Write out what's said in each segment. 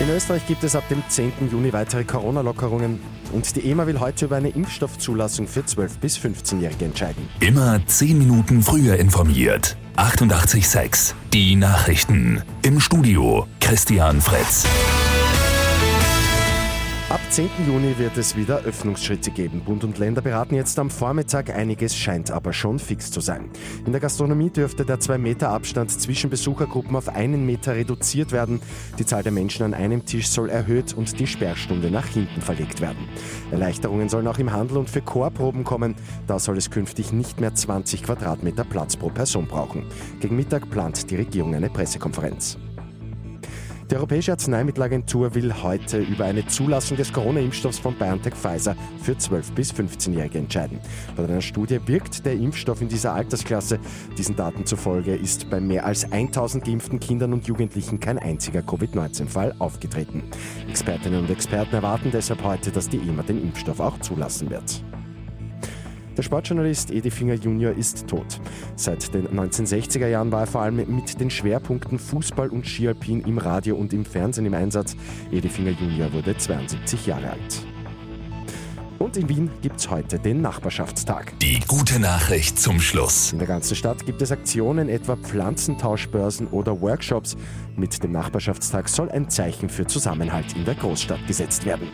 In Österreich gibt es ab dem 10. Juni weitere Corona-Lockerungen und die EMA will heute über eine Impfstoffzulassung für 12- bis 15-Jährige entscheiden. Immer 10 Minuten früher informiert. 88.6 Die Nachrichten. Im Studio Christian Fritz. Ab 10. Juni wird es wieder Öffnungsschritte geben. Bund und Länder beraten jetzt am Vormittag. Einiges scheint aber schon fix zu sein. In der Gastronomie dürfte der 2-Meter-Abstand zwischen Besuchergruppen auf einen Meter reduziert werden. Die Zahl der Menschen an einem Tisch soll erhöht und die Sperrstunde nach hinten verlegt werden. Erleichterungen sollen auch im Handel und für Chorproben kommen. Da soll es künftig nicht mehr 20 Quadratmeter Platz pro Person brauchen. Gegen Mittag plant die Regierung eine Pressekonferenz. Die Europäische Arzneimittelagentur will heute über eine Zulassung des Corona-Impfstoffs von BioNTech Pfizer für 12- bis 15-Jährige entscheiden. Laut einer Studie wirkt der Impfstoff in dieser Altersklasse. Diesen Daten zufolge ist bei mehr als 1000 geimpften Kindern und Jugendlichen kein einziger Covid-19-Fall aufgetreten. Expertinnen und Experten erwarten deshalb heute, dass die EMA den Impfstoff auch zulassen wird. Der Sportjournalist Edi Finger Junior ist tot. Seit den 1960er Jahren war er vor allem mit den Schwerpunkten Fußball und Skialpin im Radio und im Fernsehen im Einsatz. Edi Finger Junior wurde 72 Jahre alt. Und in Wien gibt es heute den Nachbarschaftstag. Die gute Nachricht zum Schluss. In der ganzen Stadt gibt es Aktionen, etwa Pflanzentauschbörsen oder Workshops. Mit dem Nachbarschaftstag soll ein Zeichen für Zusammenhalt in der Großstadt gesetzt werden.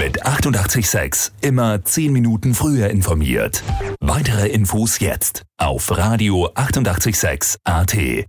Mit 88.6 immer 10 Minuten früher informiert. Weitere Infos jetzt auf Radio 88.6 AT.